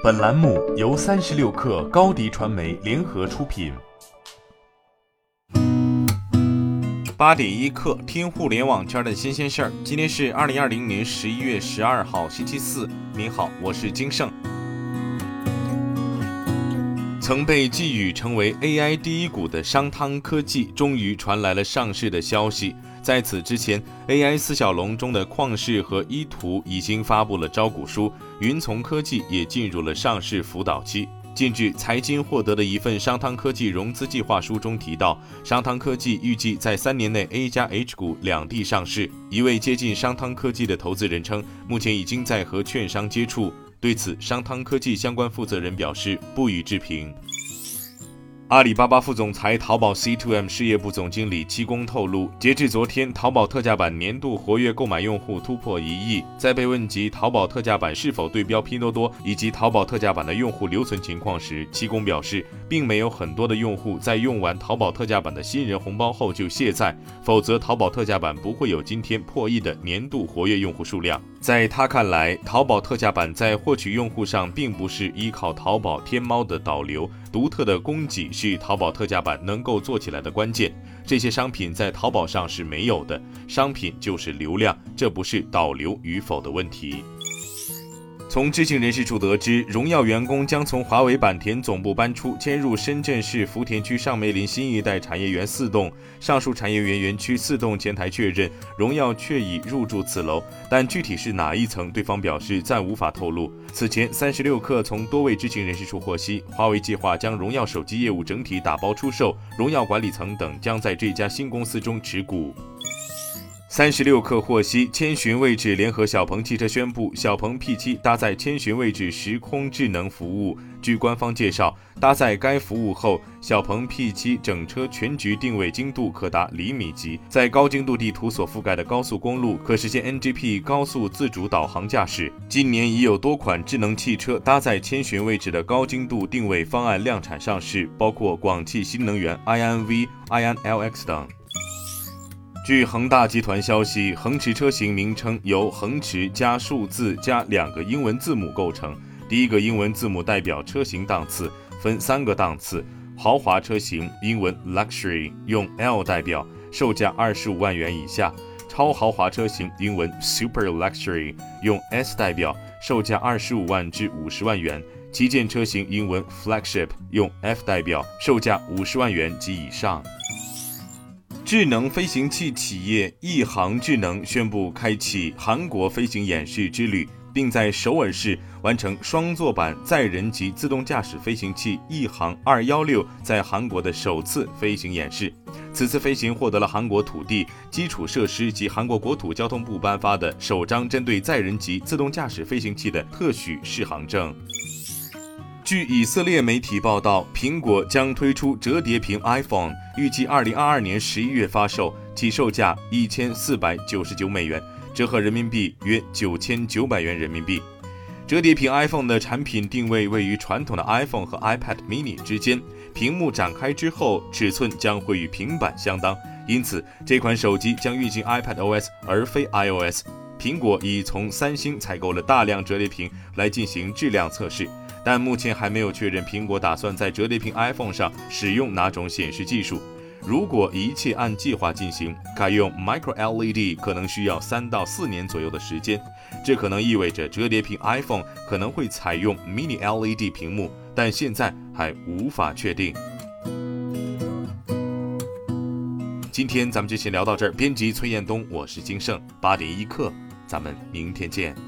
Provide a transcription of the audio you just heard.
本栏目由三十六氪高低传媒联合出品。八点一刻，听互联网圈的新鲜事儿。今天是二零二零年十一月十二号，星期四。您好，我是金盛。曾被寄予成为 AI 第一股的商汤科技，终于传来了上市的消息。在此之前，AI 四小龙中的旷视和依图已经发布了招股书，云从科技也进入了上市辅导期。近日，财经获得的一份商汤科技融资计划书中提到，商汤科技预计在三年内 A 加 H 股两地上市。一位接近商汤科技的投资人称，目前已经在和券商接触。对此，商汤科技相关负责人表示不予置评。阿里巴巴副总裁、淘宝 C2M 事业部总经理戚工透露，截至昨天，淘宝特价版年度活跃购买用户突破一亿。在被问及淘宝特价版是否对标拼多多以及淘宝特价版的用户留存情况时，戚工表示，并没有很多的用户在用完淘宝特价版的新人红包后就卸载，否则淘宝特价版不会有今天破亿的年度活跃用户数量。在他看来，淘宝特价版在获取用户上并不是依靠淘宝、天猫的导流，独特的供给是淘宝特价版能够做起来的关键。这些商品在淘宝上是没有的，商品就是流量，这不是导流与否的问题。从知情人士处得知，荣耀员工将从华为坂田总部搬出，迁入深圳市福田区上梅林新一代产业园四栋。上述产业园园区四栋前台确认，荣耀确已入驻此楼，但具体是哪一层，对方表示暂无法透露。此前，三十六氪从多位知情人士处获悉，华为计划将荣耀手机业务整体打包出售，荣耀管理层等将在这家新公司中持股。三十六氪获悉，千寻位置联合小鹏汽车宣布，小鹏 P7 搭载千寻位置时空智能服务。据官方介绍，搭载该服务后，小鹏 P7 整车全局定位精度可达厘米级，在高精度地图所覆盖的高速公路可实现 NGP 高速自主导航驾驶。今年已有多款智能汽车搭载千寻位置的高精度定位方案量产上市，包括广汽新能源 iNV、iNLX 等。据恒大集团消息，恒驰车型名称由恒驰加数字加两个英文字母构成。第一个英文字母代表车型档次，分三个档次。豪华车型英文 Luxury 用 L 代表，售价二十五万元以下；超豪华车型英文 Super Luxury 用 S 代表，售价二十五万至五十万元；旗舰车型英文 Flagship 用 F 代表，售价五十万元及以上。智能飞行器企业亿航智能宣布开启韩国飞行演示之旅，并在首尔市完成双座版载人级自动驾驶飞行器亿航二幺六在韩国的首次飞行演示。此次飞行获得了韩国土地基础设施及韩国国土交通部颁发的首张针对载人级自动驾驶飞行器的特许适航证。据以色列媒体报道，苹果将推出折叠屏 iPhone，预计二零二二年十一月发售，起售价一千四百九十九美元，折合人民币约九千九百元人民币。折叠屏 iPhone 的产品定位位于传统的 iPhone 和 iPad mini 之间，屏幕展开之后，尺寸将会与平板相当，因此这款手机将运行 iPad OS 而非 iOS。苹果已从三星采购了大量折叠屏来进行质量测试。但目前还没有确认苹果打算在折叠屏 iPhone 上使用哪种显示技术。如果一切按计划进行，改用 Micro LED 可能需要三到四年左右的时间。这可能意味着折叠屏 iPhone 可能会采用 Mini LED 屏幕，但现在还无法确定。今天咱们就先聊到这儿。编辑崔彦东，我是金盛，八点一刻，咱们明天见。